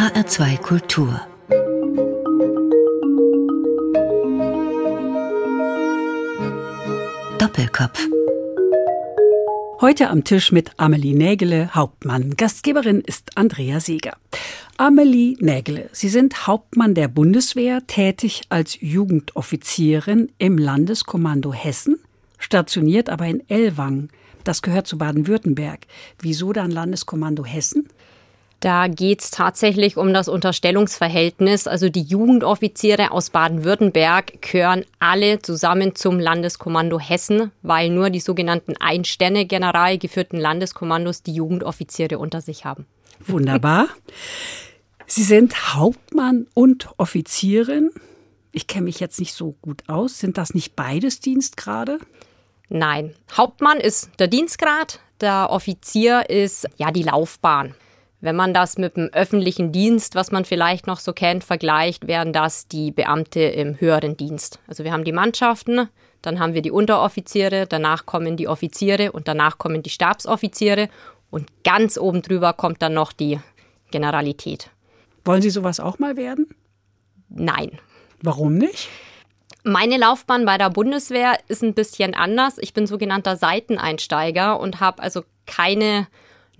HR2 Kultur Doppelkopf Heute am Tisch mit Amelie Nägele, Hauptmann. Gastgeberin ist Andrea Seeger. Amelie Nägele, Sie sind Hauptmann der Bundeswehr, tätig als Jugendoffizierin im Landeskommando Hessen, stationiert aber in Ellwangen. Das gehört zu Baden-Württemberg. Wieso dann Landeskommando Hessen? Da geht es tatsächlich um das Unterstellungsverhältnis. Also die Jugendoffiziere aus Baden-Württemberg gehören alle zusammen zum Landeskommando Hessen, weil nur die sogenannten Ein-Sterne-General geführten Landeskommandos die Jugendoffiziere unter sich haben. Wunderbar. Sie sind Hauptmann und Offizierin. Ich kenne mich jetzt nicht so gut aus. Sind das nicht beides Dienstgrade? Nein. Hauptmann ist der Dienstgrad, der Offizier ist ja die Laufbahn. Wenn man das mit dem öffentlichen Dienst, was man vielleicht noch so kennt, vergleicht, wären das die Beamte im höheren Dienst. Also wir haben die Mannschaften, dann haben wir die Unteroffiziere, danach kommen die Offiziere und danach kommen die Stabsoffiziere und ganz oben drüber kommt dann noch die Generalität. Wollen Sie sowas auch mal werden? Nein. Warum nicht? Meine Laufbahn bei der Bundeswehr ist ein bisschen anders. Ich bin sogenannter Seiteneinsteiger und habe also keine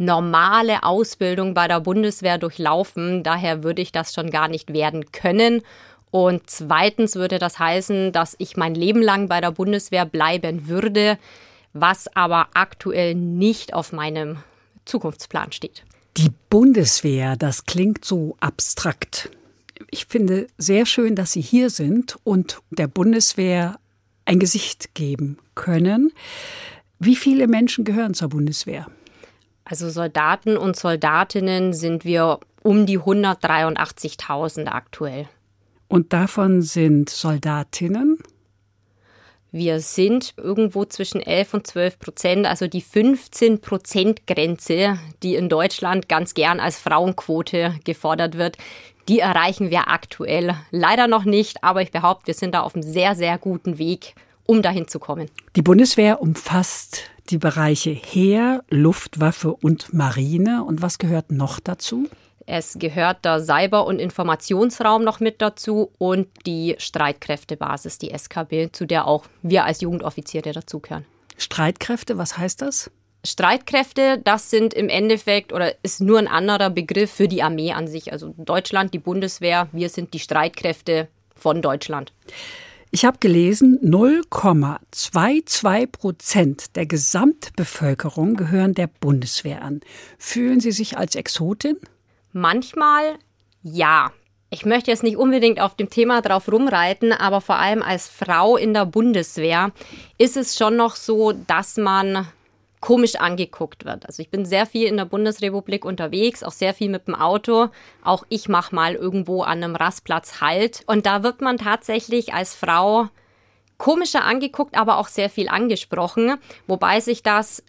normale Ausbildung bei der Bundeswehr durchlaufen. Daher würde ich das schon gar nicht werden können. Und zweitens würde das heißen, dass ich mein Leben lang bei der Bundeswehr bleiben würde, was aber aktuell nicht auf meinem Zukunftsplan steht. Die Bundeswehr, das klingt so abstrakt. Ich finde sehr schön, dass Sie hier sind und der Bundeswehr ein Gesicht geben können. Wie viele Menschen gehören zur Bundeswehr? Also Soldaten und Soldatinnen sind wir um die 183.000 aktuell. Und davon sind Soldatinnen? Wir sind irgendwo zwischen 11 und 12 Prozent, also die 15 Prozent Grenze, die in Deutschland ganz gern als Frauenquote gefordert wird, die erreichen wir aktuell leider noch nicht, aber ich behaupte, wir sind da auf einem sehr, sehr guten Weg, um dahin zu kommen. Die Bundeswehr umfasst die Bereiche Heer, Luftwaffe und Marine. Und was gehört noch dazu? Es gehört der Cyber- und Informationsraum noch mit dazu und die Streitkräftebasis, die SKB, zu der auch wir als Jugendoffiziere dazugehören. Streitkräfte, was heißt das? Streitkräfte, das sind im Endeffekt oder ist nur ein anderer Begriff für die Armee an sich. Also Deutschland, die Bundeswehr, wir sind die Streitkräfte von Deutschland. Ich habe gelesen, 0,22 Prozent der Gesamtbevölkerung gehören der Bundeswehr an. Fühlen Sie sich als Exotin? Manchmal ja. Ich möchte jetzt nicht unbedingt auf dem Thema drauf rumreiten, aber vor allem als Frau in der Bundeswehr ist es schon noch so, dass man komisch angeguckt wird. Also ich bin sehr viel in der Bundesrepublik unterwegs, auch sehr viel mit dem Auto. Auch ich mache mal irgendwo an einem Rastplatz Halt. Und da wird man tatsächlich als Frau komischer angeguckt, aber auch sehr viel angesprochen, wobei sich das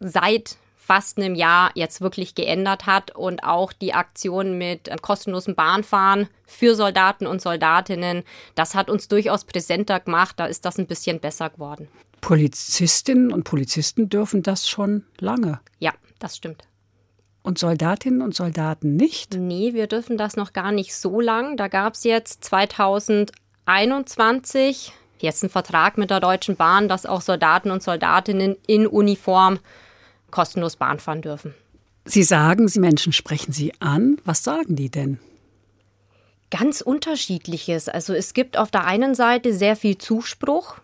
seit fast einem Jahr jetzt wirklich geändert hat und auch die Aktion mit kostenlosen Bahnfahren für Soldaten und Soldatinnen, das hat uns durchaus präsenter gemacht, da ist das ein bisschen besser geworden. Polizistinnen und Polizisten dürfen das schon lange. Ja, das stimmt. Und Soldatinnen und Soldaten nicht? Nee, wir dürfen das noch gar nicht so lang. Da gab es jetzt 2021 jetzt einen Vertrag mit der Deutschen Bahn, dass auch Soldaten und Soldatinnen in Uniform kostenlos Bahn fahren dürfen. Sie sagen, Sie Menschen sprechen Sie an. Was sagen die denn? Ganz unterschiedliches. Also es gibt auf der einen Seite sehr viel Zuspruch,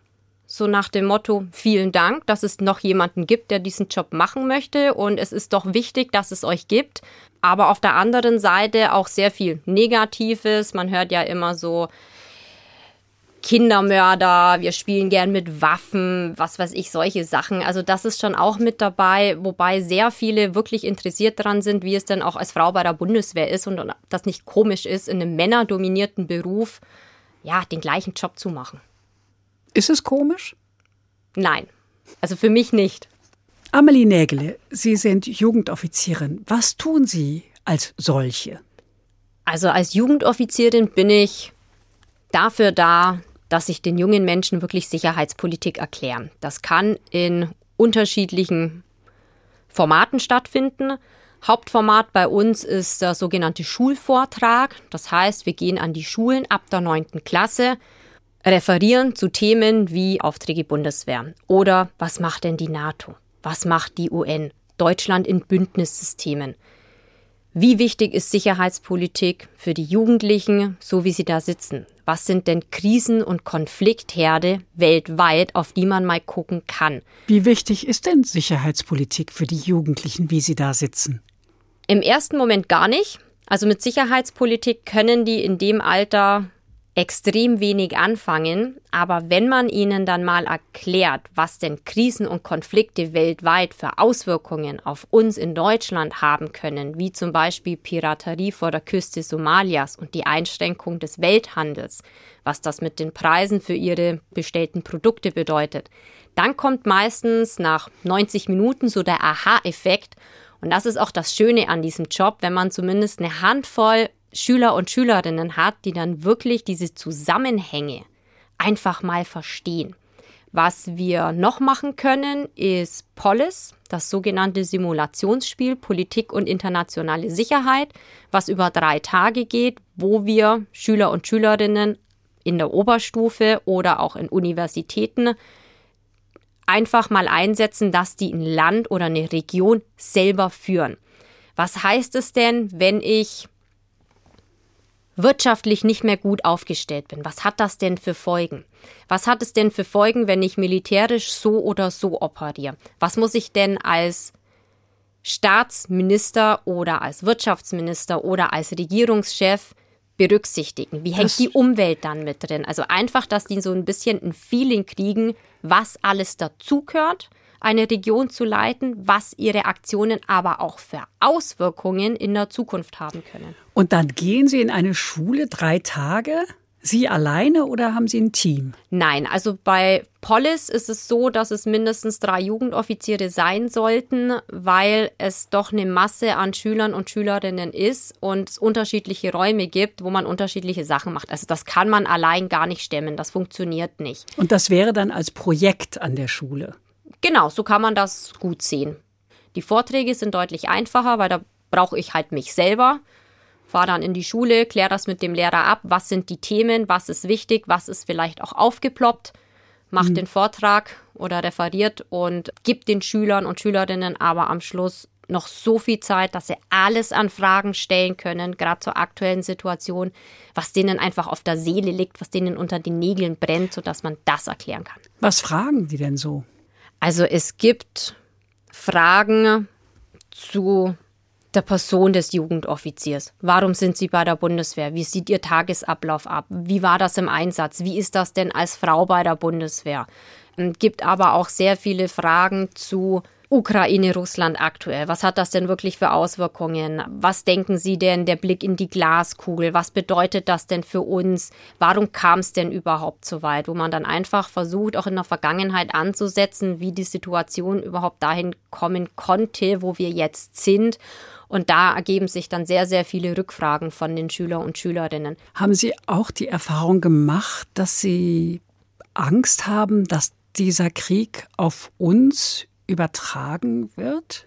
so nach dem Motto, vielen Dank, dass es noch jemanden gibt, der diesen Job machen möchte und es ist doch wichtig, dass es euch gibt. Aber auf der anderen Seite auch sehr viel Negatives. Man hört ja immer so, Kindermörder, wir spielen gern mit Waffen, was weiß ich, solche Sachen. Also das ist schon auch mit dabei, wobei sehr viele wirklich interessiert daran sind, wie es denn auch als Frau bei der Bundeswehr ist und das nicht komisch ist, in einem männerdominierten Beruf ja, den gleichen Job zu machen. Ist es komisch? Nein, also für mich nicht. Amelie Nägele, Sie sind Jugendoffizierin. Was tun Sie als solche? Also als Jugendoffizierin bin ich dafür da, dass ich den jungen Menschen wirklich Sicherheitspolitik erkläre. Das kann in unterschiedlichen Formaten stattfinden. Hauptformat bei uns ist der sogenannte Schulvortrag. Das heißt, wir gehen an die Schulen ab der neunten Klasse, referieren zu Themen wie Aufträge Bundeswehr oder was macht denn die NATO? Was macht die UN? Deutschland in Bündnissystemen. Wie wichtig ist Sicherheitspolitik für die Jugendlichen, so wie sie da sitzen? Was sind denn Krisen- und Konfliktherde weltweit, auf die man mal gucken kann? Wie wichtig ist denn Sicherheitspolitik für die Jugendlichen, wie sie da sitzen? Im ersten Moment gar nicht. Also mit Sicherheitspolitik können die in dem Alter extrem wenig anfangen, aber wenn man ihnen dann mal erklärt, was denn Krisen und Konflikte weltweit für Auswirkungen auf uns in Deutschland haben können, wie zum Beispiel Piraterie vor der Küste Somalias und die Einschränkung des Welthandels, was das mit den Preisen für ihre bestellten Produkte bedeutet, dann kommt meistens nach 90 Minuten so der Aha-Effekt. Und das ist auch das Schöne an diesem Job, wenn man zumindest eine Handvoll Schüler und Schülerinnen hat, die dann wirklich diese Zusammenhänge einfach mal verstehen. Was wir noch machen können, ist Polis, das sogenannte Simulationsspiel Politik und internationale Sicherheit, was über drei Tage geht, wo wir Schüler und Schülerinnen in der Oberstufe oder auch in Universitäten einfach mal einsetzen, dass die ein Land oder eine Region selber führen. Was heißt es denn, wenn ich wirtschaftlich nicht mehr gut aufgestellt bin? Was hat das denn für Folgen? Was hat es denn für Folgen, wenn ich militärisch so oder so operiere? Was muss ich denn als Staatsminister oder als Wirtschaftsminister oder als Regierungschef berücksichtigen? Wie hängt das die Umwelt dann mit drin? Also einfach, dass die so ein bisschen ein Feeling kriegen, was alles dazugehört, eine Region zu leiten, was ihre Aktionen aber auch für Auswirkungen in der Zukunft haben können. Und dann gehen Sie in eine Schule drei Tage? Sie alleine oder haben Sie ein Team? Nein, also bei Polis ist es so, dass es mindestens drei Jugendoffiziere sein sollten, weil es doch eine Masse an Schülern und Schülerinnen ist und es unterschiedliche Räume gibt, wo man unterschiedliche Sachen macht. Also das kann man allein gar nicht stemmen, das funktioniert nicht. Und das wäre dann als Projekt an der Schule? Genau, so kann man das gut sehen. Die Vorträge sind deutlich einfacher, weil da brauche ich halt mich selber fahre dann in die Schule, kläre das mit dem Lehrer ab, was sind die Themen, was ist wichtig, was ist vielleicht auch aufgeploppt, macht mhm. den Vortrag oder referiert und gibt den Schülern und Schülerinnen aber am Schluss noch so viel Zeit, dass sie alles an Fragen stellen können, gerade zur aktuellen Situation, was denen einfach auf der Seele liegt, was denen unter den Nägeln brennt, sodass man das erklären kann. Was fragen die denn so? Also es gibt Fragen zu der Person des Jugendoffiziers. Warum sind Sie bei der Bundeswehr? Wie sieht Ihr Tagesablauf ab? Wie war das im Einsatz? Wie ist das denn als Frau bei der Bundeswehr? Es ähm, gibt aber auch sehr viele Fragen zu Ukraine, Russland aktuell. Was hat das denn wirklich für Auswirkungen? Was denken Sie denn, der Blick in die Glaskugel? Was bedeutet das denn für uns? Warum kam es denn überhaupt so weit? Wo man dann einfach versucht, auch in der Vergangenheit anzusetzen, wie die Situation überhaupt dahin kommen konnte, wo wir jetzt sind und da ergeben sich dann sehr, sehr viele Rückfragen von den Schüler und Schülerinnen. Haben Sie auch die Erfahrung gemacht, dass Sie Angst haben, dass dieser Krieg auf uns übertragen wird?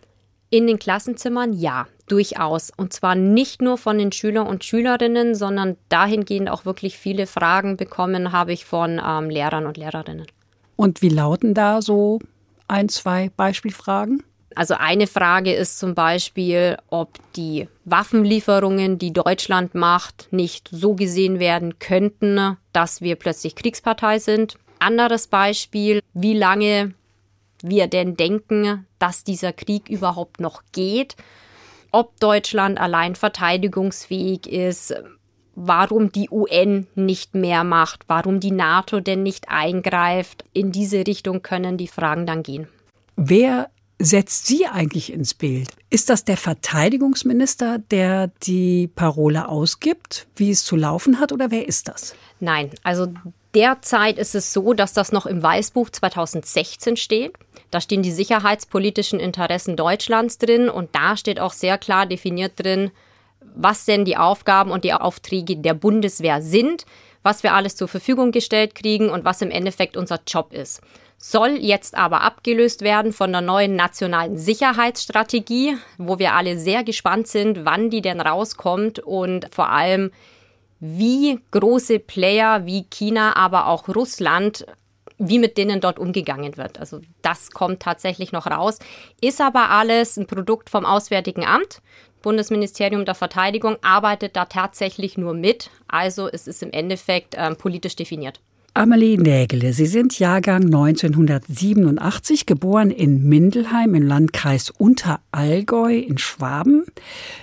In den Klassenzimmern ja, durchaus. Und zwar nicht nur von den Schülern und Schülerinnen, sondern dahingehend auch wirklich viele Fragen bekommen habe ich von ähm, Lehrern und Lehrerinnen. Und wie lauten da so ein, zwei Beispielfragen? Also eine Frage ist zum Beispiel, ob die Waffenlieferungen, die Deutschland macht, nicht so gesehen werden könnten, dass wir plötzlich Kriegspartei sind. Anderes Beispiel, wie lange wir denn denken, dass dieser Krieg überhaupt noch geht, ob Deutschland allein verteidigungsfähig ist, warum die UN nicht mehr macht, warum die NATO denn nicht eingreift. In diese Richtung können die Fragen dann gehen. Wer setzt sie eigentlich ins Bild? Ist das der Verteidigungsminister, der die Parole ausgibt, wie es zu laufen hat, oder wer ist das? Nein, also derzeit ist es so, dass das noch im Weißbuch 2016 steht. Da stehen die sicherheitspolitischen Interessen Deutschlands drin und da steht auch sehr klar definiert drin, was denn die Aufgaben und die Aufträge der Bundeswehr sind, was wir alles zur Verfügung gestellt kriegen und was im Endeffekt unser Job ist. soll jetzt aber abgelöst werden von der neuen nationalen Sicherheitsstrategie, wo wir alle sehr gespannt sind, wann die denn rauskommt und vor allem, wie große Player wie China, aber auch Russland wie mit denen dort umgegangen wird. Also das kommt tatsächlich noch raus. Ist aber alles ein Produkt vom Auswärtigen Amt. Bundesministerium der Verteidigung arbeitet da tatsächlich nur mit. Also es ist im Endeffekt äh, politisch definiert. Amelie Nägele, Sie sind Jahrgang 1987, geboren in Mindelheim im Landkreis Unterallgäu in Schwaben.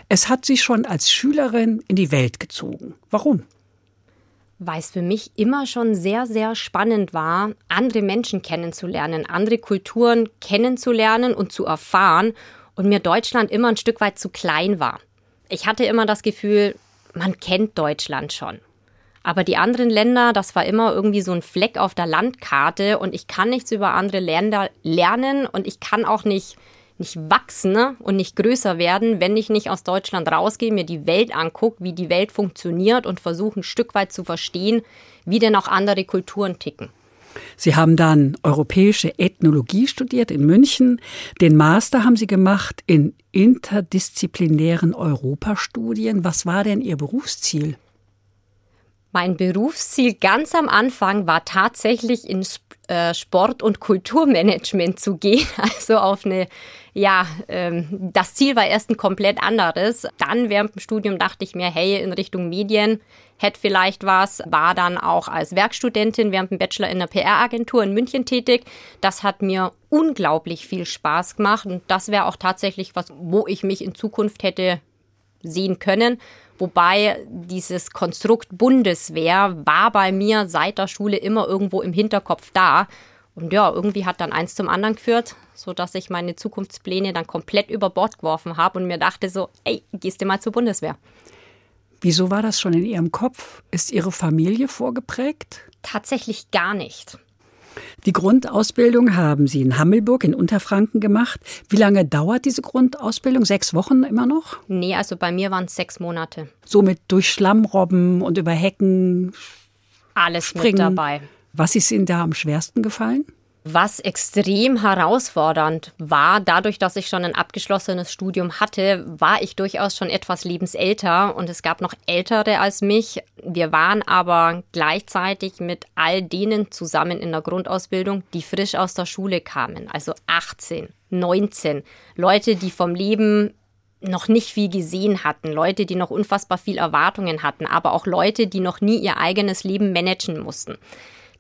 Es hat Sie schon als Schülerin in die Welt gezogen. Warum? Weil es für mich immer schon sehr, sehr spannend war, andere Menschen kennenzulernen, andere Kulturen kennenzulernen und zu erfahren und mir Deutschland immer ein Stück weit zu klein war. Ich hatte immer das Gefühl, man kennt Deutschland schon. Aber die anderen Länder, das war immer irgendwie so ein Fleck auf der Landkarte und ich kann nichts über andere Länder lernen und ich kann auch nicht, nicht wachsen ne, und nicht größer werden, wenn ich nicht aus Deutschland rausgehe, mir die Welt angucke, wie die Welt funktioniert und versuche ein Stück weit zu verstehen, wie denn auch andere Kulturen ticken. Sie haben dann europäische Ethnologie studiert in München. Den Master haben Sie gemacht in interdisziplinären Europastudien. Was war denn Ihr Berufsziel? Mein Berufsziel ganz am Anfang war tatsächlich ins äh, Sport- und Kulturmanagement zu gehen, also auf eine, ja, ähm, das Ziel war erst ein komplett anderes. Dann während dem Studium dachte ich mir, hey, in Richtung Medien hätte vielleicht was, war dann auch als Werkstudentin während dem Bachelor in der PR-Agentur in München tätig. Das hat mir unglaublich viel Spaß gemacht und das wäre auch tatsächlich was, wo ich mich in Zukunft hätte sehen können. Wobei dieses Konstrukt Bundeswehr war bei mir seit der Schule immer irgendwo im Hinterkopf da. Und ja, irgendwie hat dann eins zum anderen geführt, sodass ich meine Zukunftspläne dann komplett über Bord geworfen habe und mir dachte so, ey, gehst du mal zur Bundeswehr. Wieso war das schon in Ihrem Kopf? Ist Ihre Familie vorgeprägt? Tatsächlich gar nicht. Die Grundausbildung haben Sie in Hammelburg in Unterfranken gemacht. Wie lange dauert diese Grundausbildung? Sechs Wochen immer noch? Nee, also bei mir waren es sechs Monate. Somit durch Schlammrobben und über Hecken. Alles springen. mit dabei. Was ist Ihnen da am schwersten gefallen? Was extrem herausfordernd war, dadurch, dass ich schon ein abgeschlossenes Studium hatte, war ich durchaus schon etwas lebensälter und es gab noch ältere als mich. Wir waren aber gleichzeitig mit all denen zusammen in der Grundausbildung, die frisch aus der Schule kamen, also 18, 19, Leute, die vom Leben noch nicht viel gesehen hatten, Leute, die noch unfassbar viel Erwartungen hatten, aber auch Leute, die noch nie ihr eigenes Leben managen mussten.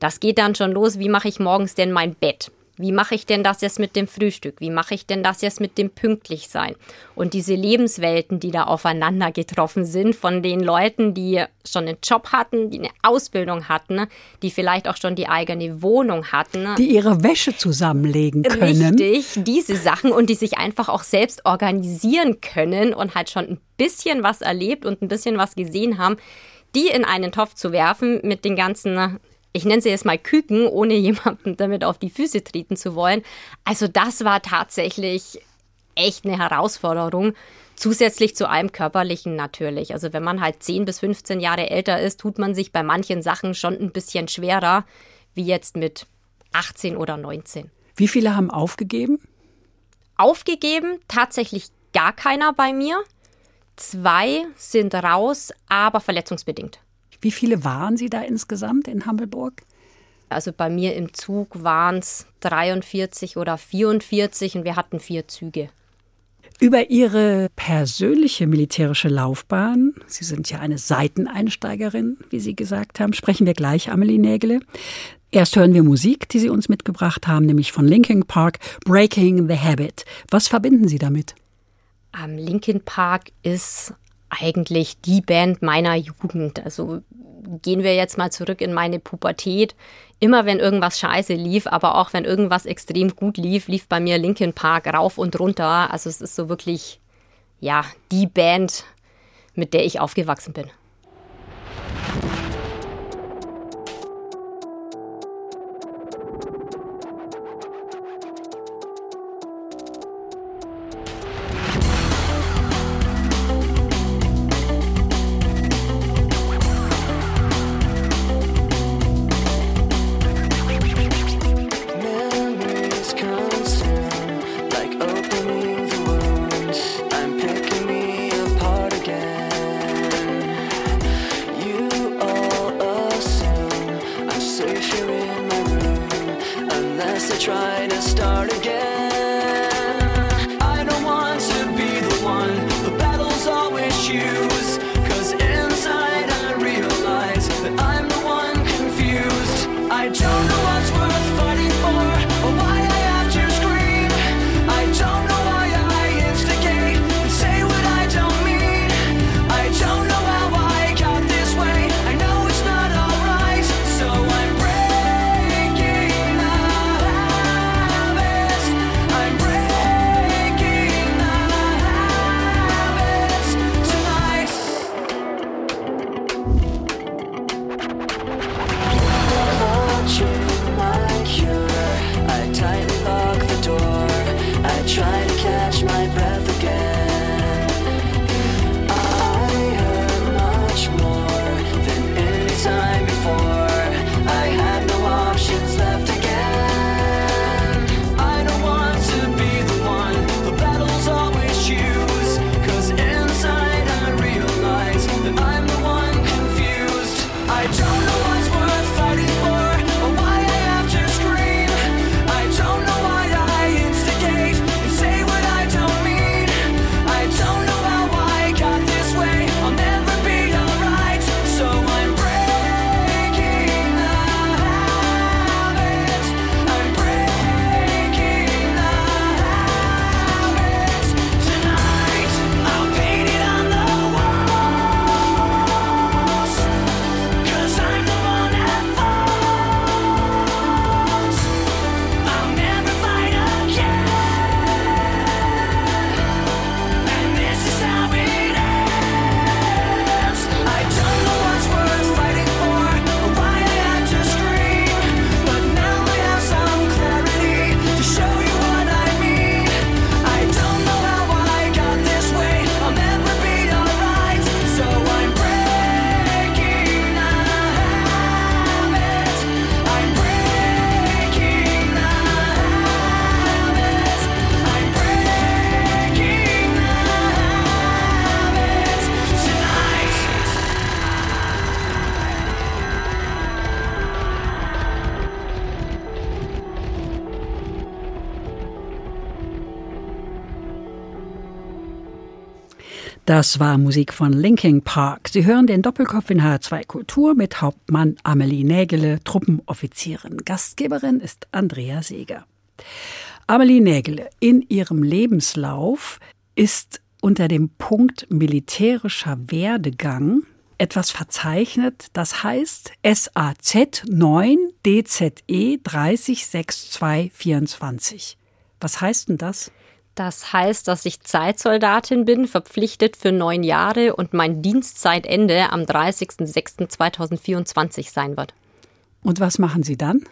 Das geht dann schon los, wie mache ich morgens denn mein Bett? Wie mache ich denn das jetzt mit dem Frühstück? Wie mache ich denn das jetzt mit dem Pünktlichsein? Und diese Lebenswelten, die da aufeinander getroffen sind, von den Leuten, die schon einen Job hatten, die eine Ausbildung hatten, die vielleicht auch schon die eigene Wohnung hatten. Die ihre Wäsche zusammenlegen können. Richtig, diese Sachen und die sich einfach auch selbst organisieren können und halt schon ein bisschen was erlebt und ein bisschen was gesehen haben, die in einen Topf zu werfen mit den ganzen ich nenne sie jetzt mal Küken, ohne jemanden damit auf die Füße treten zu wollen. Also das war tatsächlich echt eine Herausforderung. Zusätzlich zu allem Körperlichen natürlich. Also wenn man halt 10 bis 15 Jahre älter ist, tut man sich bei manchen Sachen schon ein bisschen schwerer, wie jetzt mit 18 oder 19. Wie viele haben aufgegeben? Aufgegeben tatsächlich gar keiner bei mir. Zwei sind raus, aber verletzungsbedingt. Wie viele waren Sie da insgesamt in Hammelburg? Also bei mir im Zug waren es 43 oder 44 und wir hatten vier Züge. Über Ihre persönliche militärische Laufbahn, Sie sind ja eine Seiteneinsteigerin, wie Sie gesagt haben, sprechen wir gleich, Amelie Nägele. Erst hören wir Musik, die Sie uns mitgebracht haben, nämlich von Linkin Park, Breaking the Habit. Was verbinden Sie damit? Ähm, Linkin Park ist eigentlich die Band meiner Jugend. Also gehen wir jetzt mal zurück in meine Pubertät. Immer wenn irgendwas scheiße lief, aber auch wenn irgendwas extrem gut lief, lief bei mir Linkin Park rauf und runter. Also es ist so wirklich, ja, die Band, mit der ich aufgewachsen bin. Das war Musik von Linkin Park. Sie hören den Doppelkopf in H2 Kultur mit Hauptmann Amelie Nägele, Truppenoffizierin. Gastgeberin ist Andrea Seeger. Amelie Nägele, in ihrem Lebenslauf ist unter dem Punkt militärischer Werdegang etwas verzeichnet, das heißt SAZ 9 DZE 306224. Was heißt denn das? Das heißt, dass ich Zeitsoldatin bin, verpflichtet für neun Jahre und mein Dienstzeitende am 30.06.2024 sein wird. Und was machen Sie dann?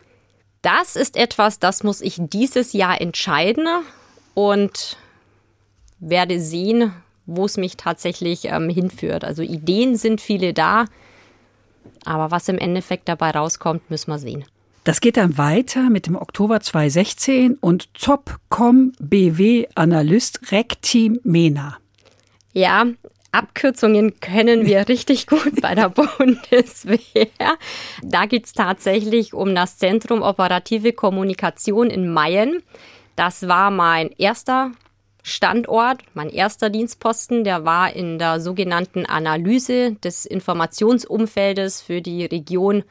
Das ist etwas, das muss ich dieses Jahr entscheiden und werde sehen, wo es mich tatsächlich ähm, hinführt. Also Ideen sind viele da, aber was im Endeffekt dabei rauskommt, müssen wir sehen. Das geht dann weiter mit dem Oktober 2016 und ZOPCOM BW Analyst REC Team MENA. Ja, Abkürzungen können wir richtig gut bei der Bundeswehr. Da geht es tatsächlich um das Zentrum Operative Kommunikation in Mayen. Das war mein erster Standort, mein erster Dienstposten. Der war in der sogenannten Analyse des Informationsumfeldes für die Region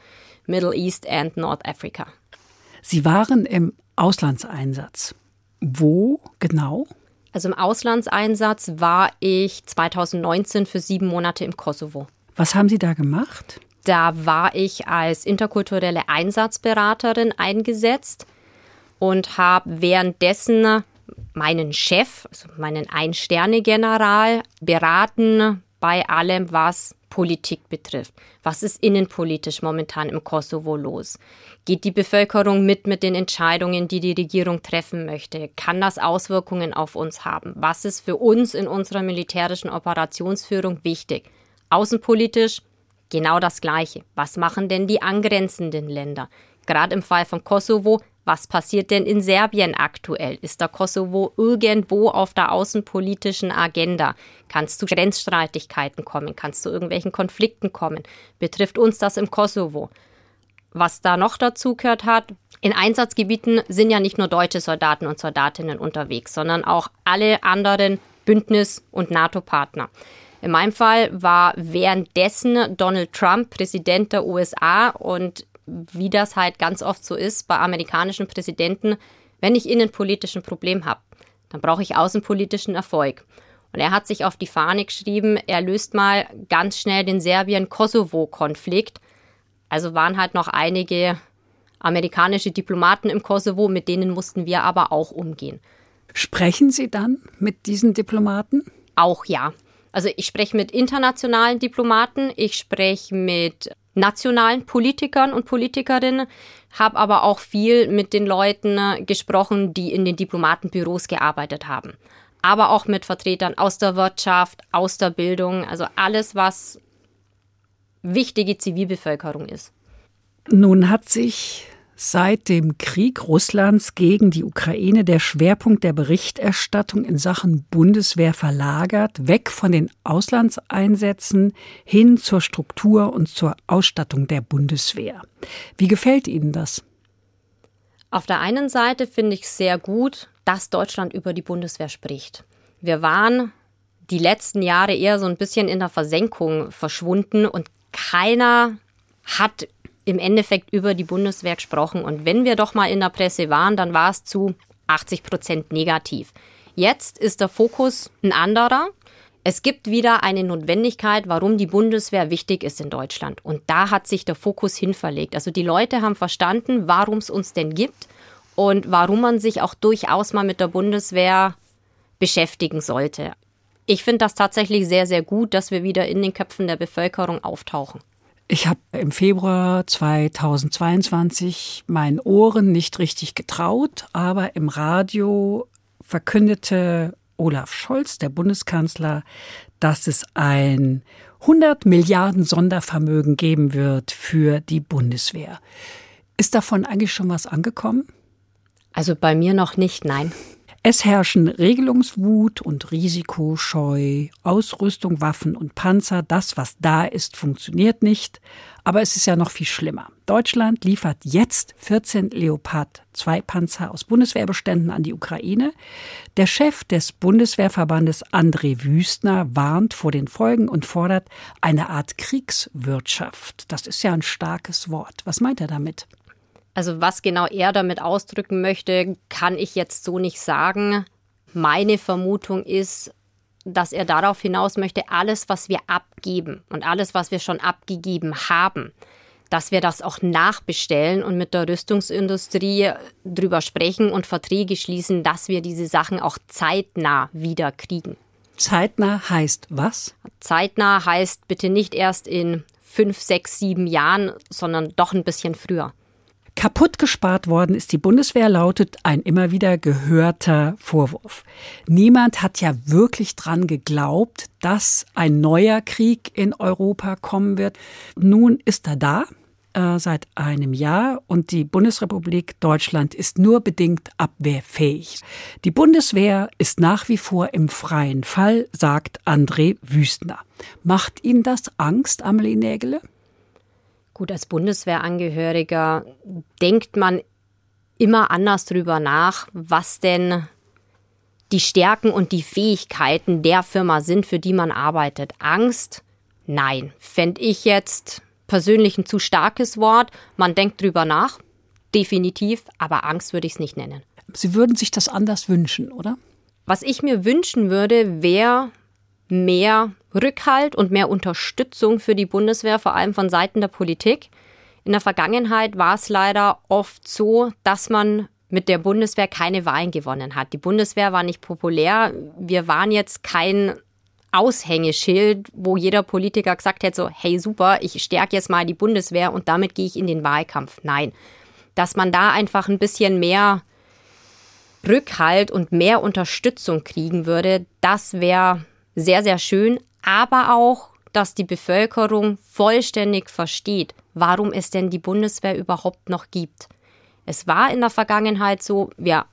Middle East and North Africa. Sie waren im Auslandseinsatz. Wo genau? Also im Auslandseinsatz war ich 2019 für sieben Monate im Kosovo. Was haben Sie da gemacht? Da war ich als interkulturelle Einsatzberaterin eingesetzt und habe währenddessen meinen Chef, also meinen Ein-Sterne-General, beraten bei allem, was Politik betrifft. Was ist innenpolitisch momentan im Kosovo los? Geht die Bevölkerung mit mit den Entscheidungen, die die Regierung treffen möchte? Kann das Auswirkungen auf uns haben? Was ist für uns in unserer militärischen Operationsführung wichtig? Außenpolitisch genau das Gleiche. Was machen denn die angrenzenden Länder? Gerade im Fall von Kosovo, was passiert denn in Serbien aktuell? Ist der Kosovo irgendwo auf der außenpolitischen Agenda? Kann es zu Grenzstreitigkeiten kommen? Kann es zu irgendwelchen Konflikten kommen? Betrifft uns das im Kosovo? was da noch dazu gehört hat, in Einsatzgebieten sind ja nicht nur deutsche Soldaten und Soldatinnen unterwegs, sondern auch alle anderen Bündnis- und NATO-Partner. In meinem Fall war währenddessen Donald Trump Präsident der USA und wie das halt ganz oft so ist bei amerikanischen Präsidenten, wenn ich innenpolitisch ein Problem habe, dann brauche ich außenpolitischen Erfolg. Und er hat sich auf die Fahne geschrieben, er löst mal ganz schnell den Serbien-Kosovo-Konflikt. Also waren halt noch einige amerikanische Diplomaten im Kosovo, mit denen mussten wir aber auch umgehen. Sprechen Sie dann mit diesen Diplomaten? Auch ja. Also ich spreche mit internationalen Diplomaten, ich spreche mit nationalen Politikern und Politikerinnen, habe aber auch viel mit den Leuten äh, gesprochen, die in den Diplomatenbüros gearbeitet haben. Aber auch mit Vertretern aus der Wirtschaft, aus der Bildung, also alles, was wichtige Zivilbevölkerung ist. Nun hat sich Seit dem Krieg Russlands gegen die Ukraine der Schwerpunkt der Berichterstattung in Sachen Bundeswehr verlagert, weg von den Auslandseinsätzen hin zur Struktur und zur Ausstattung der Bundeswehr. Wie gefällt Ihnen das? Auf der einen Seite finde ich sehr gut, dass Deutschland über die Bundeswehr spricht. Wir waren die letzten Jahre eher so ein bisschen in der Versenkung verschwunden und keiner hat im Endeffekt über die Bundeswehr gesprochen. Und wenn wir doch mal in der Presse waren, dann war es zu 80 Prozent negativ. Jetzt ist der Fokus ein anderer. Es gibt wieder eine Notwendigkeit, warum die Bundeswehr wichtig ist in Deutschland. Und da hat sich der Fokus hinverlegt. Also die Leute haben verstanden, warum es uns denn gibt und warum man sich auch durchaus mal mit der Bundeswehr beschäftigen sollte. Ich finde das tatsächlich sehr, sehr gut, dass wir wieder in den Köpfen der Bevölkerung auftauchen. Ich habe im Februar 2022 meinen Ohren nicht richtig getraut, aber im Radio verkündete Olaf Scholz, der Bundeskanzler, dass es ein 100 Milliarden Sondervermögen geben wird für die Bundeswehr. Ist davon eigentlich schon was angekommen? Also bei mir noch nicht, nein. Es herrschen Regelungswut und Risikoscheu, Ausrüstung, Waffen und Panzer. Das, was da ist, funktioniert nicht. Aber es ist ja noch viel schlimmer. Deutschland liefert jetzt 14 Leopard 2 Panzer aus Bundeswehrbeständen an die Ukraine. Der Chef des Bundeswehrverbandes André Wüstner warnt vor den Folgen und fordert eine Art Kriegswirtschaft. Das ist ja ein starkes Wort. Was meint er damit? Also was genau er damit ausdrücken möchte, kann ich jetzt so nicht sagen. Meine Vermutung ist, dass er darauf hinaus möchte, alles, was wir abgeben und alles, was wir schon abgegeben haben, dass wir das auch nachbestellen und mit der Rüstungsindustrie drüber sprechen und Verträge schließen, dass wir diese Sachen auch zeitnah wieder kriegen. Zeitnah heißt was? Zeitnah heißt bitte nicht erst in fünf, sechs, sieben Jahren, sondern doch ein bisschen früher. Kaputt gespart worden ist die Bundeswehr, lautet ein immer wieder gehörter Vorwurf. Niemand hat ja wirklich dran geglaubt, dass ein neuer Krieg in Europa kommen wird. Nun ist er da äh, seit einem Jahr und die Bundesrepublik Deutschland ist nur bedingt abwehrfähig. Die Bundeswehr ist nach wie vor im freien Fall, sagt André Wüstner. Macht Ihnen das Angst, Amelie Nägele? Gut, als Bundeswehrangehöriger denkt man immer anders drüber nach, was denn die Stärken und die Fähigkeiten der Firma sind, für die man arbeitet. Angst? Nein. Fände ich jetzt persönlich ein zu starkes Wort. Man denkt drüber nach, definitiv, aber Angst würde ich es nicht nennen. Sie würden sich das anders wünschen, oder? Was ich mir wünschen würde, wäre mehr Rückhalt und mehr Unterstützung für die Bundeswehr, vor allem von Seiten der Politik. In der Vergangenheit war es leider oft so, dass man mit der Bundeswehr keine Wahlen gewonnen hat. Die Bundeswehr war nicht populär. Wir waren jetzt kein Aushängeschild, wo jeder Politiker gesagt hätte, so, hey super, ich stärke jetzt mal die Bundeswehr und damit gehe ich in den Wahlkampf. Nein, dass man da einfach ein bisschen mehr Rückhalt und mehr Unterstützung kriegen würde, das wäre sehr, sehr schön, aber auch, dass die Bevölkerung vollständig versteht, warum es denn die Bundeswehr überhaupt noch gibt. Es war in der Vergangenheit so, wir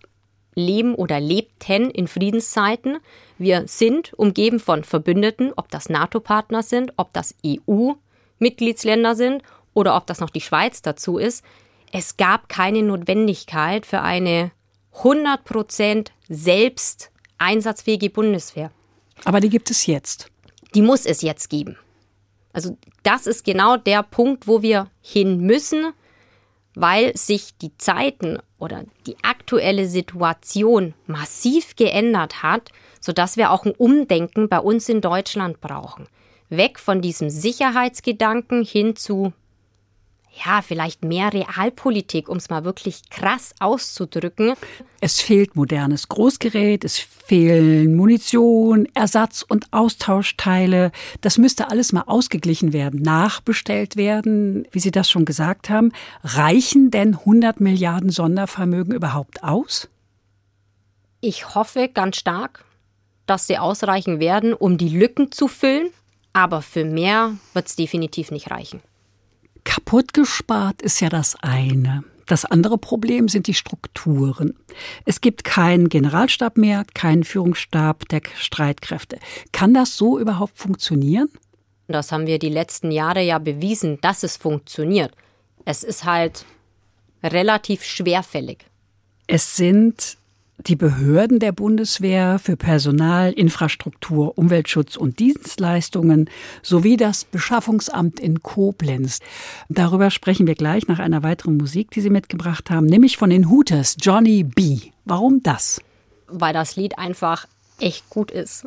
leben oder lebten in Friedenszeiten. Wir sind umgeben von Verbündeten, ob das NATO-Partner sind, ob das EU-Mitgliedsländer sind oder ob das noch die Schweiz dazu ist, es gab keine Notwendigkeit für eine 100% selbst einsatzfähige Bundeswehr. Aber die gibt es jetzt. Die muss es jetzt geben. Also das ist genau der Punkt, wo wir hin müssen, weil sich die Zeiten oder die aktuelle Situation massiv geändert hat, sodass wir auch ein Umdenken bei uns in Deutschland brauchen. Weg von diesem Sicherheitsgedanken hin zu ja, vielleicht mehr Realpolitik, um es mal wirklich krass auszudrücken. Es fehlt modernes Großgerät, es fehlen Munition, Ersatz- und Austauschteile. Das müsste alles mal ausgeglichen werden, nachbestellt werden, wie Sie das schon gesagt haben. Reichen denn 100 Milliarden Sondervermögen überhaupt aus? Ich hoffe ganz stark, dass sie ausreichen werden, um die Lücken zu füllen. Aber für mehr wird es definitiv nicht reichen. Kaputt gespart ist ja das eine. Das andere Problem sind die Strukturen. Es gibt keinen Generalstab mehr, keinen Führungsstab der Streitkräfte. Kann das so überhaupt funktionieren? Das haben wir die letzten Jahre ja bewiesen, dass es funktioniert. Es ist halt relativ schwerfällig. Es sind die Behörden der Bundeswehr für Personal, Infrastruktur, Umweltschutz und Dienstleistungen sowie das Beschaffungsamt in Koblenz. Darüber sprechen wir gleich nach einer weiteren Musik, die Sie mitgebracht haben, nämlich von den Hooters, Johnny B. Warum das? Weil das Lied einfach echt gut ist.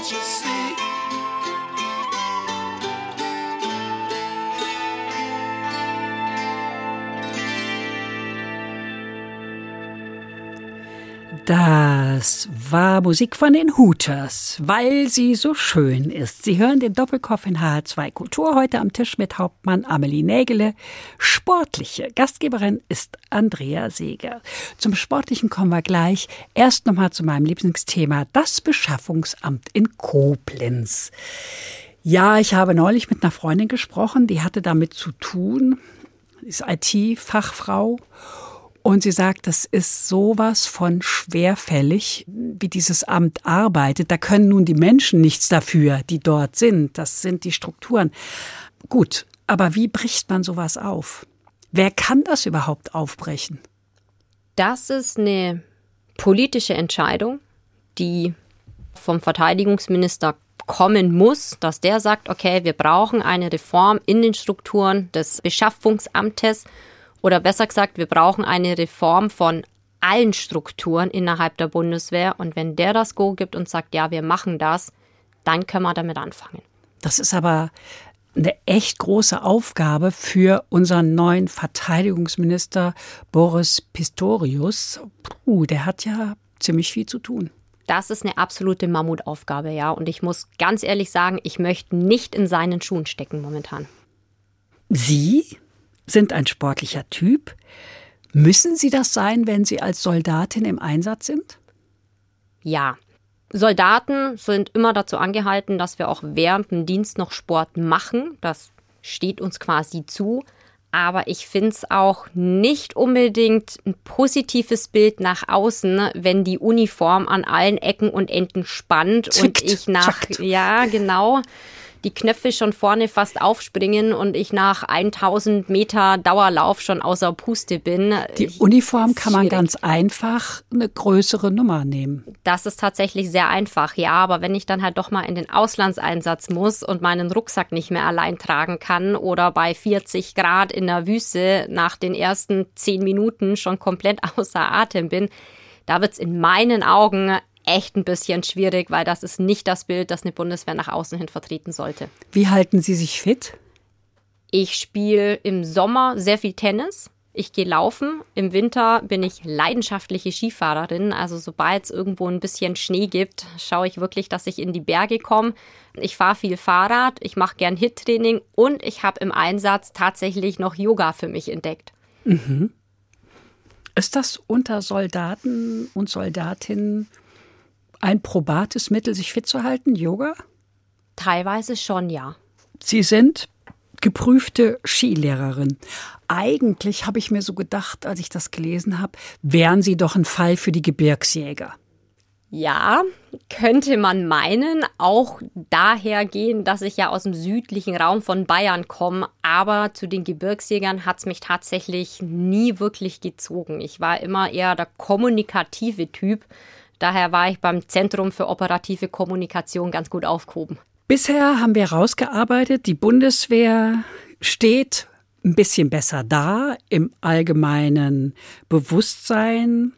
that you see. Das war Musik von den Hooters, weil sie so schön ist. Sie hören den Doppelkopf in HR2 Kultur heute am Tisch mit Hauptmann Amelie Nägele. Sportliche Gastgeberin ist Andrea Seeger. Zum Sportlichen kommen wir gleich. Erst nochmal zu meinem Lieblingsthema, das Beschaffungsamt in Koblenz. Ja, ich habe neulich mit einer Freundin gesprochen, die hatte damit zu tun, ist IT-Fachfrau und sie sagt, das ist sowas von schwerfällig, wie dieses Amt arbeitet. Da können nun die Menschen nichts dafür, die dort sind. Das sind die Strukturen. Gut, aber wie bricht man sowas auf? Wer kann das überhaupt aufbrechen? Das ist eine politische Entscheidung, die vom Verteidigungsminister kommen muss, dass der sagt, okay, wir brauchen eine Reform in den Strukturen des Beschaffungsamtes oder besser gesagt, wir brauchen eine Reform von allen Strukturen innerhalb der Bundeswehr. Und wenn der das Go gibt und sagt, ja, wir machen das, dann können wir damit anfangen. Das ist aber eine echt große Aufgabe für unseren neuen Verteidigungsminister Boris Pistorius. Puh, der hat ja ziemlich viel zu tun. Das ist eine absolute Mammutaufgabe, ja. Und ich muss ganz ehrlich sagen, ich möchte nicht in seinen Schuhen stecken momentan. Sie sind ein sportlicher Typ. Müssen Sie das sein, wenn Sie als Soldatin im Einsatz sind? Ja. Soldaten sind immer dazu angehalten, dass wir auch während dem Dienst noch Sport machen. Das steht uns quasi zu. Aber ich finde es auch nicht unbedingt ein positives Bild nach außen, wenn die Uniform an allen Ecken und Enden spannt Zwickt, und ich nach, zackt. ja, genau, die Knöpfe schon vorne fast aufspringen und ich nach 1000 Meter Dauerlauf schon außer Puste bin. Die Ich- Uniform kann man schwierig. ganz einfach eine größere Nummer nehmen. Das ist tatsächlich sehr einfach, ja. Aber wenn ich dann halt doch mal in den Auslandseinsatz muss und meinen Rucksack nicht mehr allein tragen kann oder bei 40 Grad in der Wüste nach den ersten 10 Minuten schon komplett außer Atem bin, da wird's in meinen Augen echt ein bisschen schwierig, weil das ist nicht das Bild, das eine Bundeswehr nach außen hin vertreten sollte. Wie halten Sie sich fit? Ich spiele im Sommer sehr viel Tennis. Ich gehe laufen. Im Winter bin ich leidenschaftliche Skifahrerin. Also sobald es irgendwo ein bisschen Schnee gibt, schaue ich wirklich, dass ich in die Berge komme. Ich fahre viel Fahrrad, ich mache gern Hit-Training und ich habe im Einsatz tatsächlich noch Yoga für mich entdeckt. Ist das unter Soldaten und Soldatinnen ein probates Mittel, sich fit zu halten, Yoga? Teilweise schon, ja. Sie sind geprüfte Skilehrerin. Eigentlich habe ich mir so gedacht, als ich das gelesen habe, wären Sie doch ein Fall für die Gebirgsjäger. Ja, könnte man meinen, auch daher gehen, dass ich ja aus dem südlichen Raum von Bayern komme, aber zu den Gebirgsjägern hat es mich tatsächlich nie wirklich gezogen. Ich war immer eher der kommunikative Typ, daher war ich beim Zentrum für operative Kommunikation ganz gut aufgehoben. Bisher haben wir herausgearbeitet, die Bundeswehr steht ein bisschen besser da im allgemeinen Bewusstsein.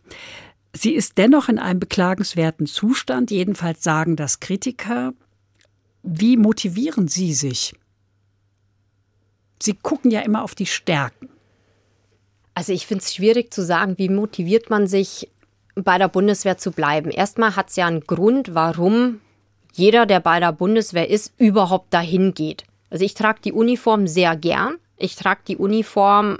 Sie ist dennoch in einem beklagenswerten Zustand, jedenfalls sagen das Kritiker. Wie motivieren Sie sich? Sie gucken ja immer auf die Stärken. Also ich finde es schwierig zu sagen, wie motiviert man sich bei der Bundeswehr zu bleiben. Erstmal hat es ja einen Grund, warum jeder, der bei der Bundeswehr ist, überhaupt dahin geht. Also ich trage die Uniform sehr gern. Ich trage die Uniform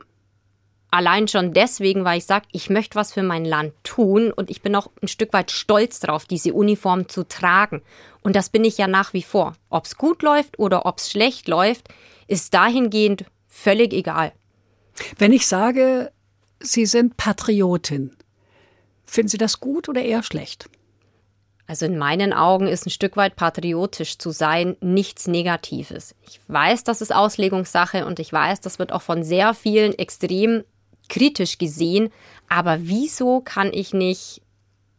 allein schon deswegen, weil ich sage, ich möchte was für mein Land tun und ich bin auch ein Stück weit stolz drauf, diese Uniform zu tragen. Und das bin ich ja nach wie vor. Ob es gut läuft oder ob es schlecht läuft, ist dahingehend völlig egal. Wenn ich sage, Sie sind Patriotin, finden Sie das gut oder eher schlecht? Also in meinen Augen ist ein Stück weit patriotisch zu sein nichts Negatives. Ich weiß, das ist Auslegungssache und ich weiß, das wird auch von sehr vielen extrem kritisch gesehen. Aber wieso kann ich nicht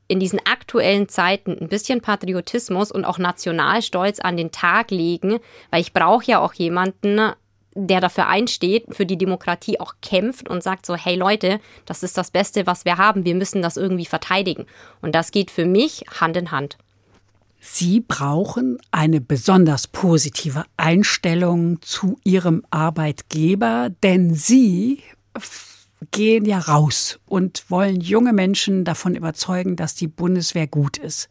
in diesen aktuellen Zeiten ein bisschen Patriotismus und auch Nationalstolz an den Tag legen? Weil ich brauche ja auch jemanden, der dafür einsteht, für die Demokratie auch kämpft und sagt so, hey Leute, das ist das Beste, was wir haben, wir müssen das irgendwie verteidigen. Und das geht für mich Hand in Hand. Sie brauchen eine besonders positive Einstellung zu Ihrem Arbeitgeber, denn Sie gehen ja raus und wollen junge Menschen davon überzeugen, dass die Bundeswehr gut ist.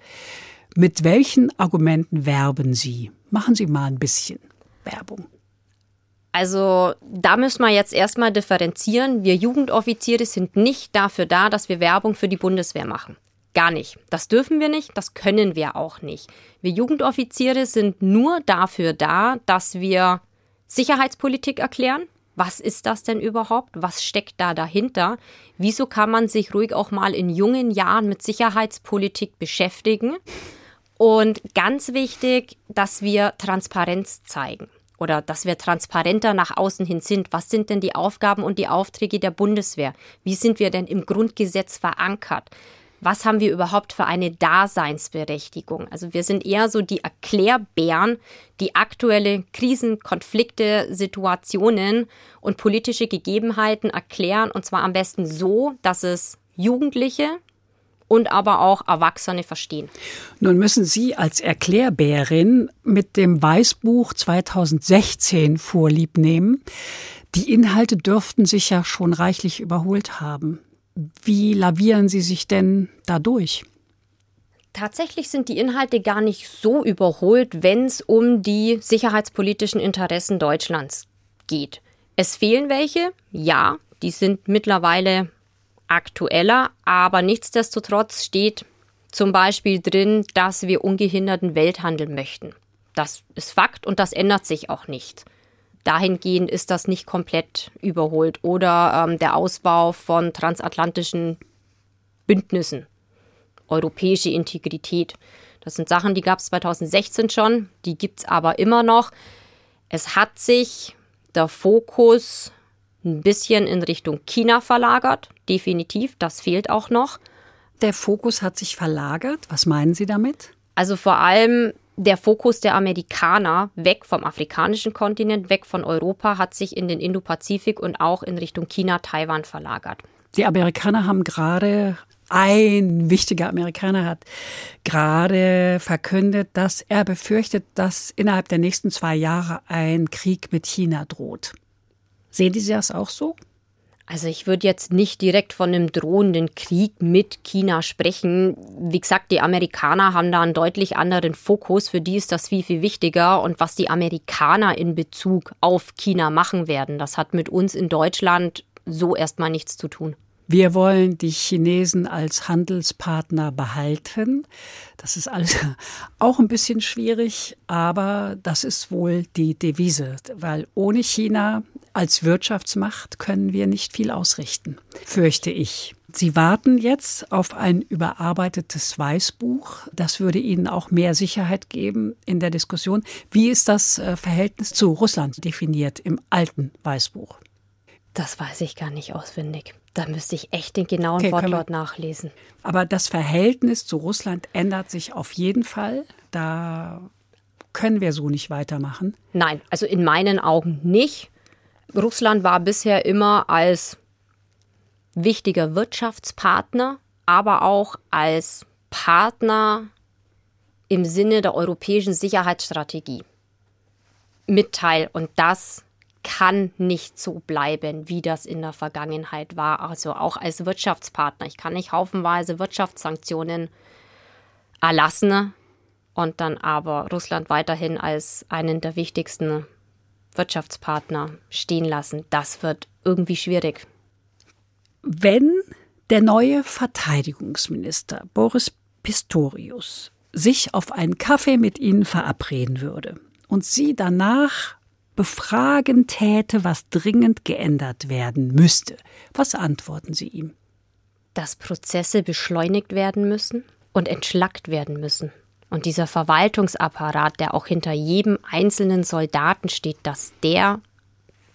Mit welchen Argumenten werben Sie? Machen Sie mal ein bisschen Werbung. Also da müssen wir jetzt erstmal differenzieren. Wir Jugendoffiziere sind nicht dafür da, dass wir Werbung für die Bundeswehr machen. Gar nicht. Das dürfen wir nicht, das können wir auch nicht. Wir Jugendoffiziere sind nur dafür da, dass wir Sicherheitspolitik erklären. Was ist das denn überhaupt? Was steckt da dahinter? Wieso kann man sich ruhig auch mal in jungen Jahren mit Sicherheitspolitik beschäftigen? Und ganz wichtig, dass wir Transparenz zeigen oder dass wir transparenter nach außen hin sind. Was sind denn die Aufgaben und die Aufträge der Bundeswehr? Wie sind wir denn im Grundgesetz verankert? Was haben wir überhaupt für eine Daseinsberechtigung? Also wir sind eher so die Erklärbären, die aktuelle Krisen, Konflikte, Situationen und politische Gegebenheiten erklären und zwar am besten so, dass es Jugendliche, und aber auch Erwachsene verstehen. Nun müssen Sie als Erklärbärin mit dem Weißbuch 2016 Vorlieb nehmen. Die Inhalte dürften sich ja schon reichlich überholt haben. Wie lavieren Sie sich denn dadurch? Tatsächlich sind die Inhalte gar nicht so überholt, wenn es um die sicherheitspolitischen Interessen Deutschlands geht. Es fehlen welche, ja, die sind mittlerweile aktueller, aber nichtsdestotrotz steht zum Beispiel drin, dass wir ungehinderten Welthandel möchten. Das ist Fakt und das ändert sich auch nicht. Dahingehend ist das nicht komplett überholt. Oder ähm, der Ausbau von transatlantischen Bündnissen, europäische Integrität. Das sind Sachen, die gab es 2016 schon, die gibt es aber immer noch. Es hat sich der Fokus ein bisschen in Richtung China verlagert. Definitiv, das fehlt auch noch. Der Fokus hat sich verlagert. Was meinen Sie damit? Also vor allem der Fokus der Amerikaner weg vom afrikanischen Kontinent, weg von Europa, hat sich in den Indopazifik und auch in Richtung China, Taiwan verlagert. Die Amerikaner haben gerade, ein wichtiger Amerikaner hat gerade verkündet, dass er befürchtet, dass innerhalb der nächsten zwei Jahre ein Krieg mit China droht. Sehen Sie das auch so? Also ich würde jetzt nicht direkt von einem drohenden Krieg mit China sprechen. Wie gesagt, die Amerikaner haben da einen deutlich anderen Fokus. Für die ist das viel, viel wichtiger. Und was die Amerikaner in Bezug auf China machen werden, das hat mit uns in Deutschland so erstmal nichts zu tun. Wir wollen die Chinesen als Handelspartner behalten. Das ist alles auch ein bisschen schwierig, aber das ist wohl die Devise, weil ohne China als Wirtschaftsmacht können wir nicht viel ausrichten, fürchte ich. Sie warten jetzt auf ein überarbeitetes Weißbuch. Das würde Ihnen auch mehr Sicherheit geben in der Diskussion. Wie ist das äh, Verhältnis zu Russland definiert im alten Weißbuch? Das weiß ich gar nicht auswendig. Da müsste ich echt den genauen Okay, Wortlaut nachlesen. Aber das Verhältnis zu Russland ändert sich auf jeden Fall. Da können wir so nicht weitermachen. Nein, also in meinen Augen nicht. Russland war bisher immer als wichtiger Wirtschaftspartner, aber auch als Partner im Sinne der europäischen Sicherheitsstrategie mit Teil. Und das kann nicht so bleiben, wie das in der Vergangenheit war. Also auch als Wirtschaftspartner. Ich kann nicht haufenweise Wirtschaftssanktionen erlassen und dann aber Russland weiterhin als einen der wichtigsten Wirtschaftspartner stehen lassen. Das wird irgendwie schwierig. Wenn der neue Verteidigungsminister Boris Pistorius sich auf einen Kaffee mit Ihnen verabreden würde und Sie danach befragen täte, was dringend geändert werden müsste, was antworten Sie ihm? dass Prozesse beschleunigt werden müssen und entschlackt werden müssen. Und dieser Verwaltungsapparat, der auch hinter jedem einzelnen Soldaten steht, dass der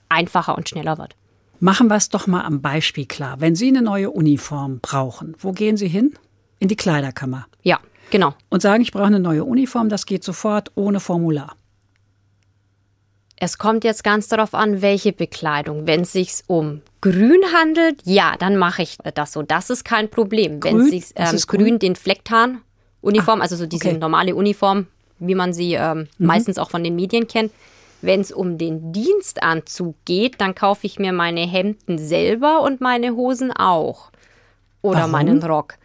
einfacher und schneller wird. Machen wir es doch mal am Beispiel klar. Wenn Sie eine neue Uniform brauchen, wo gehen Sie hin? In die Kleiderkammer. Ja, genau. Und sagen, ich brauche eine neue Uniform, das geht sofort ohne Formular. Es kommt jetzt ganz darauf an, welche Bekleidung. Wenn es sich um Grün handelt, ja, dann mache ich das so. Das ist kein Problem. Wenn es sich ähm, grün, grün? den Flecktarn-Uniform, also so diese okay. normale Uniform, wie man sie ähm, meistens auch von den Medien kennt, Wenn es um den Dienstanzug geht, dann kaufe ich mir meine Hemden selber und meine Hosen auch. Oder Warum? meinen Rock.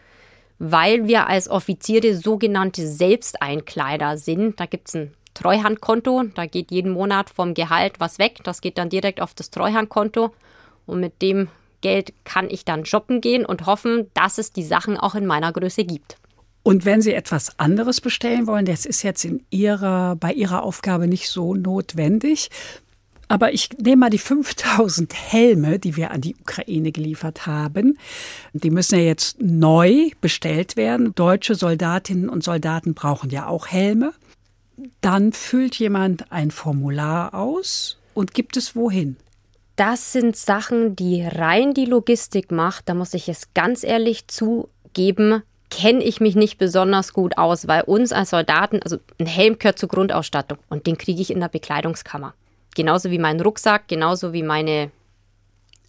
Weil wir als Offiziere sogenannte Selbsteinkleider sind. Da gibt es ein Treuhandkonto. Da geht jeden Monat vom Gehalt was weg. Das geht dann direkt auf das Treuhandkonto. Und mit dem Geld kann ich dann shoppen gehen und hoffen, dass es die Sachen auch in meiner Größe gibt. Und wenn Sie etwas anderes bestellen wollen, das ist jetzt in Ihrer, bei Ihrer Aufgabe nicht so notwendig. Aber ich nehme mal die 5000 Helme, die wir an die Ukraine geliefert haben. Die müssen ja jetzt neu bestellt werden. Deutsche Soldatinnen und Soldaten brauchen ja auch Helme. Dann füllt jemand ein Formular aus und gibt es wohin? Das sind Sachen, die rein die Logistik macht. Da muss ich es ganz ehrlich zugeben, kenne ich mich nicht besonders gut aus, weil uns als Soldaten, also ein Helm gehört zur Grundausstattung und den kriege ich in der Bekleidungskammer. Genauso wie mein Rucksack, genauso wie meine,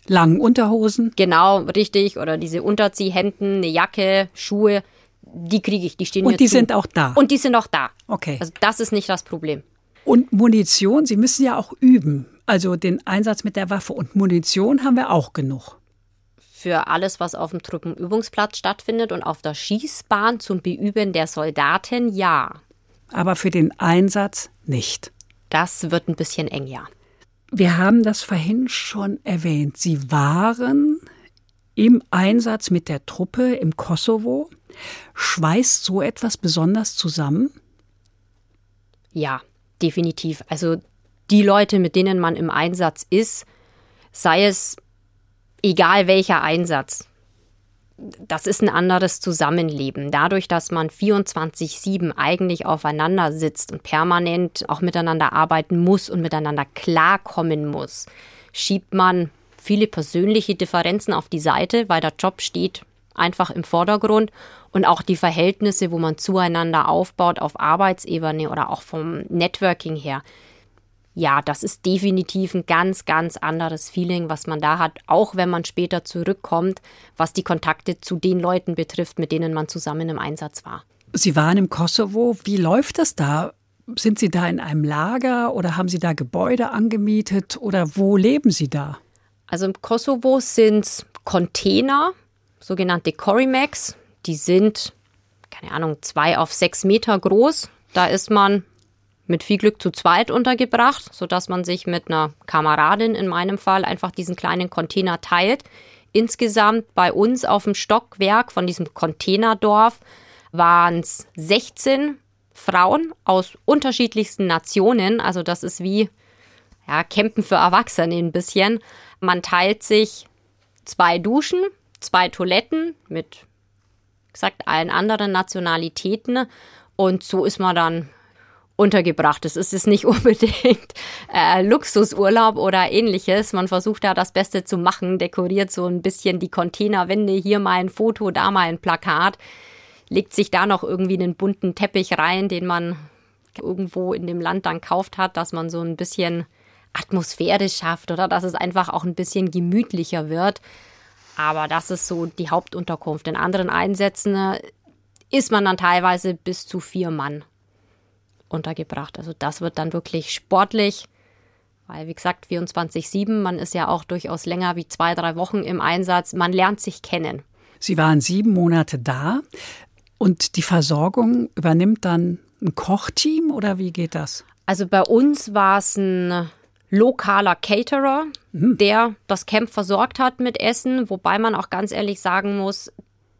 Langen Unterhosen. genau, richtig, oder diese Unterziehhemden, eine Jacke, Schuhe, die kriege ich, die stehen mir Und die zu. sind auch da. Und die sind auch da. Okay. Also das ist nicht das Problem. Und Munition, Sie müssen ja auch üben. Also den Einsatz mit der Waffe und Munition haben wir auch genug. Für alles, was auf dem Truppenübungsplatz stattfindet und auf der Schießbahn zum Beüben der Soldaten, ja. Aber für den Einsatz nicht. Das wird ein bisschen eng, ja. Wir haben das vorhin schon erwähnt. Sie waren im Einsatz mit der Truppe im Kosovo. Schweißt so etwas besonders zusammen? Ja, definitiv. Also die Leute, mit denen man im Einsatz ist, sei es egal welcher Einsatz, das ist ein anderes Zusammenleben. Dadurch, dass man 24-7 eigentlich aufeinander sitzt und permanent auch miteinander arbeiten muss und miteinander klarkommen muss, schiebt man viele persönliche Differenzen auf die Seite, weil der Job steht einfach im Vordergrund und auch die Verhältnisse, wo man zueinander aufbaut auf Arbeitsebene oder auch vom Networking her. Ja, das ist definitiv ein ganz, ganz anderes Feeling, was man da hat, auch wenn man später zurückkommt, was die Kontakte zu den Leuten betrifft, mit denen man zusammen im Einsatz war. Sie waren im Kosovo. Wie läuft das da? Sind Sie da in einem Lager oder haben Sie da Gebäude angemietet oder wo leben Sie da? Also im Kosovo sind Container, sogenannte Corimax. Die sind, keine Ahnung, zwei auf sechs Meter groß. Da ist man mit viel Glück zu zweit untergebracht, sodass man sich mit einer Kameradin in meinem Fall einfach diesen kleinen Container teilt. Insgesamt bei uns auf dem Stockwerk von diesem Containerdorf waren es 16 Frauen aus unterschiedlichsten Nationen. Also das ist wie ja, Campen für Erwachsene ein bisschen. Man teilt sich zwei Duschen, zwei Toiletten mit, gesagt, allen anderen Nationalitäten. Und so ist man dann untergebracht. Es ist jetzt nicht unbedingt äh, Luxusurlaub oder ähnliches. Man versucht da das Beste zu machen, dekoriert so ein bisschen die Containerwände, hier mal ein Foto, da mal ein Plakat, legt sich da noch irgendwie einen bunten Teppich rein, den man irgendwo in dem Land dann kauft hat, dass man so ein bisschen Atmosphäre schafft oder dass es einfach auch ein bisschen gemütlicher wird. Aber das ist so die Hauptunterkunft. In anderen Einsätzen äh, ist man dann teilweise bis zu vier Mann untergebracht. Also das wird dann wirklich sportlich, weil wie gesagt 24/7, man ist ja auch durchaus länger wie zwei, drei Wochen im Einsatz. Man lernt sich kennen. Sie waren sieben Monate da und die Versorgung übernimmt dann ein Kochteam oder wie geht das? Also bei uns war es ein lokaler Caterer, der das Camp versorgt hat mit Essen, wobei man auch ganz ehrlich sagen muss,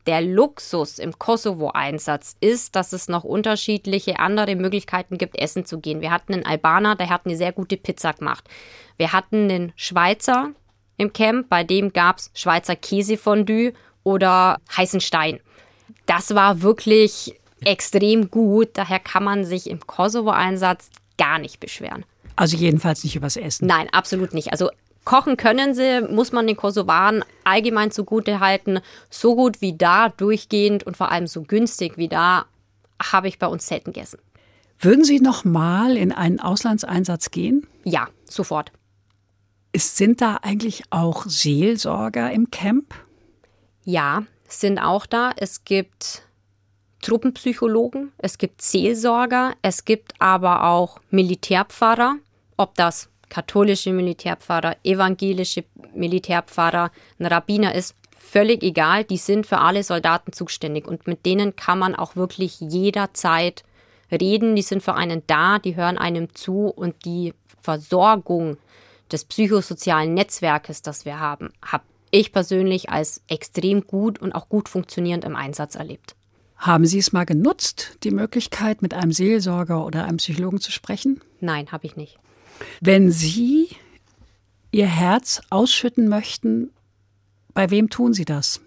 der Luxus im Kosovo-Einsatz ist, dass es noch unterschiedliche andere Möglichkeiten gibt, essen zu gehen. Wir hatten einen Albaner, der hat eine sehr gute Pizza gemacht. Wir hatten einen Schweizer im Camp, bei dem gab es Schweizer Käsefondue oder heißen Stein. Das war wirklich extrem gut, daher kann man sich im Kosovo-Einsatz gar nicht beschweren. Also jedenfalls nicht übers Essen. Nein, absolut nicht. Also kochen können sie, muss man den Kosovaren allgemein zugute halten. So gut wie da, durchgehend und vor allem so günstig wie da, habe ich bei uns selten gegessen. Würden Sie noch mal in einen Auslandseinsatz gehen? Ja, sofort. Es sind da eigentlich auch Seelsorger im Camp? Ja, sind auch da. Es gibt Truppenpsychologen, es gibt Seelsorger, es gibt aber auch Militärpfarrer, Ob das katholische Militärpfarrer, evangelische Militärpfarrer, ein Rabbiner ist, völlig egal. Die sind für alle Soldaten zuständig und mit denen kann man auch wirklich jederzeit reden. Die sind für einen da, die hören einem zu und die Versorgung des psychosozialen Netzwerkes, das wir haben, habe ich persönlich als extrem gut und auch gut funktionierend im Einsatz erlebt. Haben Sie es mal genutzt, die Möglichkeit, mit einem Seelsorger oder einem Psychologen zu sprechen? Nein, habe ich nicht. Wenn Sie Ihr Herz ausschütten möchten, bei wem tun Sie das?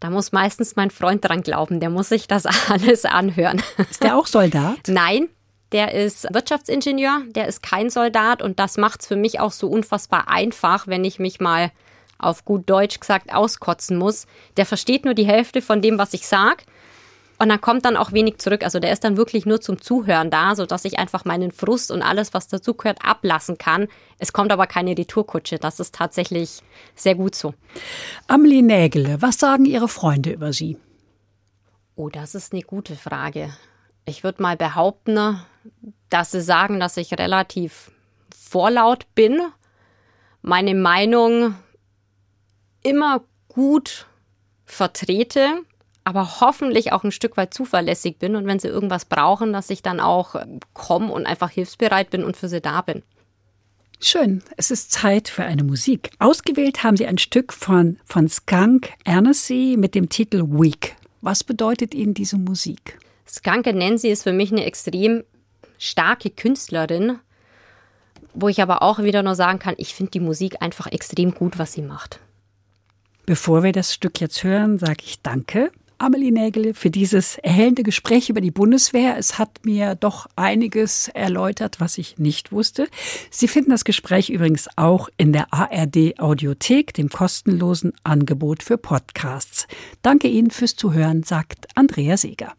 Da muss meistens mein Freund dran glauben, der muss sich das alles anhören. Ist der auch Soldat? Nein, der ist Wirtschaftsingenieur, der ist kein Soldat und das macht es für mich auch so unfassbar einfach, wenn ich mich mal auf gut Deutsch gesagt auskotzen muss. Der versteht nur die Hälfte von dem, was ich sage. Und dann kommt dann auch wenig zurück. Also der ist dann wirklich nur zum Zuhören da, sodass ich einfach meinen Frust und alles, was dazugehört, ablassen kann. Es kommt aber keine Retourkutsche. Das ist tatsächlich sehr gut so. Amelie Nägele, was sagen Ihre Freunde über Sie? Oh, das ist eine gute Frage. Ich würde mal behaupten, dass sie sagen, dass ich relativ vorlaut bin, meine Meinung immer gut vertrete, aber hoffentlich auch ein Stück weit zuverlässig bin und wenn sie irgendwas brauchen, dass ich dann auch komme und einfach hilfsbereit bin und für sie da bin. Schön, es ist Zeit für eine Musik. Ausgewählt haben Sie ein Stück von, von Skunk Annecy mit dem Titel Week. Was bedeutet Ihnen diese Musik? Skanke Nancy ist für mich eine extrem starke Künstlerin, wo ich aber auch wieder nur sagen kann, ich finde die Musik einfach extrem gut, was sie macht. Bevor wir das Stück jetzt hören, sage ich Danke. Amelie Nägele, für dieses erhellende Gespräch über die Bundeswehr. Es hat mir doch einiges erläutert, was ich nicht wusste. Sie finden das Gespräch übrigens auch in der ARD Audiothek, dem kostenlosen Angebot für Podcasts. Danke Ihnen fürs Zuhören, sagt Andrea Seeger.